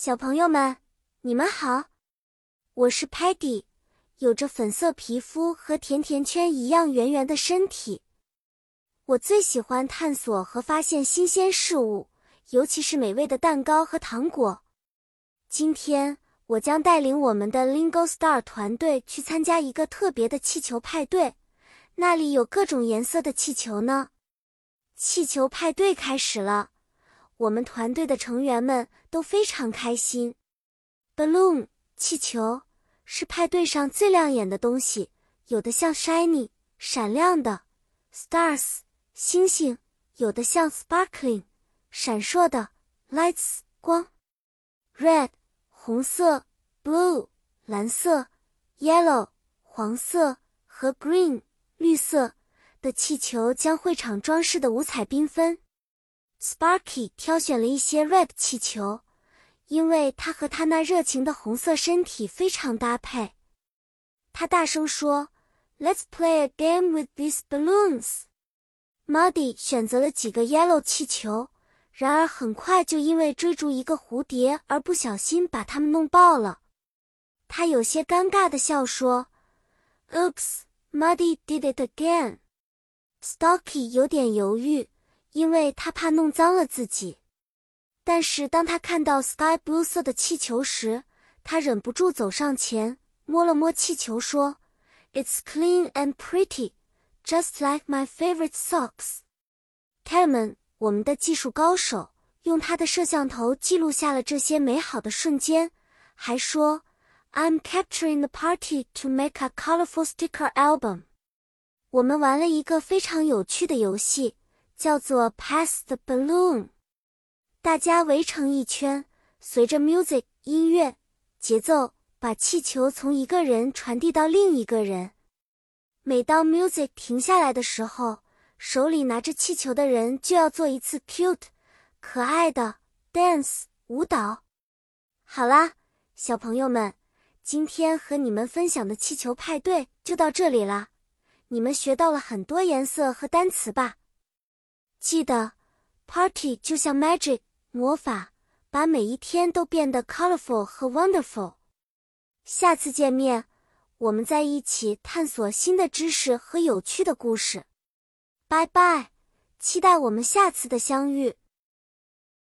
小朋友们，你们好，我是 Patty，有着粉色皮肤和甜甜圈一样圆圆的身体。我最喜欢探索和发现新鲜事物，尤其是美味的蛋糕和糖果。今天，我将带领我们的 Lingo Star 团队去参加一个特别的气球派对，那里有各种颜色的气球呢。气球派对开始了。我们团队的成员们都非常开心。Balloon 气球是派对上最亮眼的东西，有的像 shiny 闪亮的，stars 星星，有的像 sparkling 闪烁的。Lights 光，red 红色，blue 蓝色，yellow 黄色和 green 绿色。的气球将会场装饰的五彩缤纷。Sparky 挑选了一些 red 气球，因为它和他那热情的红色身体非常搭配。他大声说：“Let's play a game with these balloons。” Muddy 选择了几个 yellow 气球，然而很快就因为追逐一个蝴蝶而不小心把它们弄爆了。他有些尴尬的笑说：“Oops, Muddy did it again。” Stocky 有点犹豫。因为他怕弄脏了自己，但是当他看到 sky blue 色的气球时，他忍不住走上前摸了摸气球，说：“It's clean and pretty, just like my favorite socks。” t e m a n 我们的技术高手，用他的摄像头记录下了这些美好的瞬间，还说：“I'm capturing the party to make a colorful sticker album。”我们玩了一个非常有趣的游戏。叫做 Pass the balloon，大家围成一圈，随着 music 音乐节奏，把气球从一个人传递到另一个人。每当 music 停下来的时候，手里拿着气球的人就要做一次 cute 可爱的 dance 舞蹈。好啦，小朋友们，今天和你们分享的气球派对就到这里啦。你们学到了很多颜色和单词吧？记得，party 就像 magic 魔法，把每一天都变得 colorful 和 wonderful。下次见面，我们在一起探索新的知识和有趣的故事。拜拜，期待我们下次的相遇。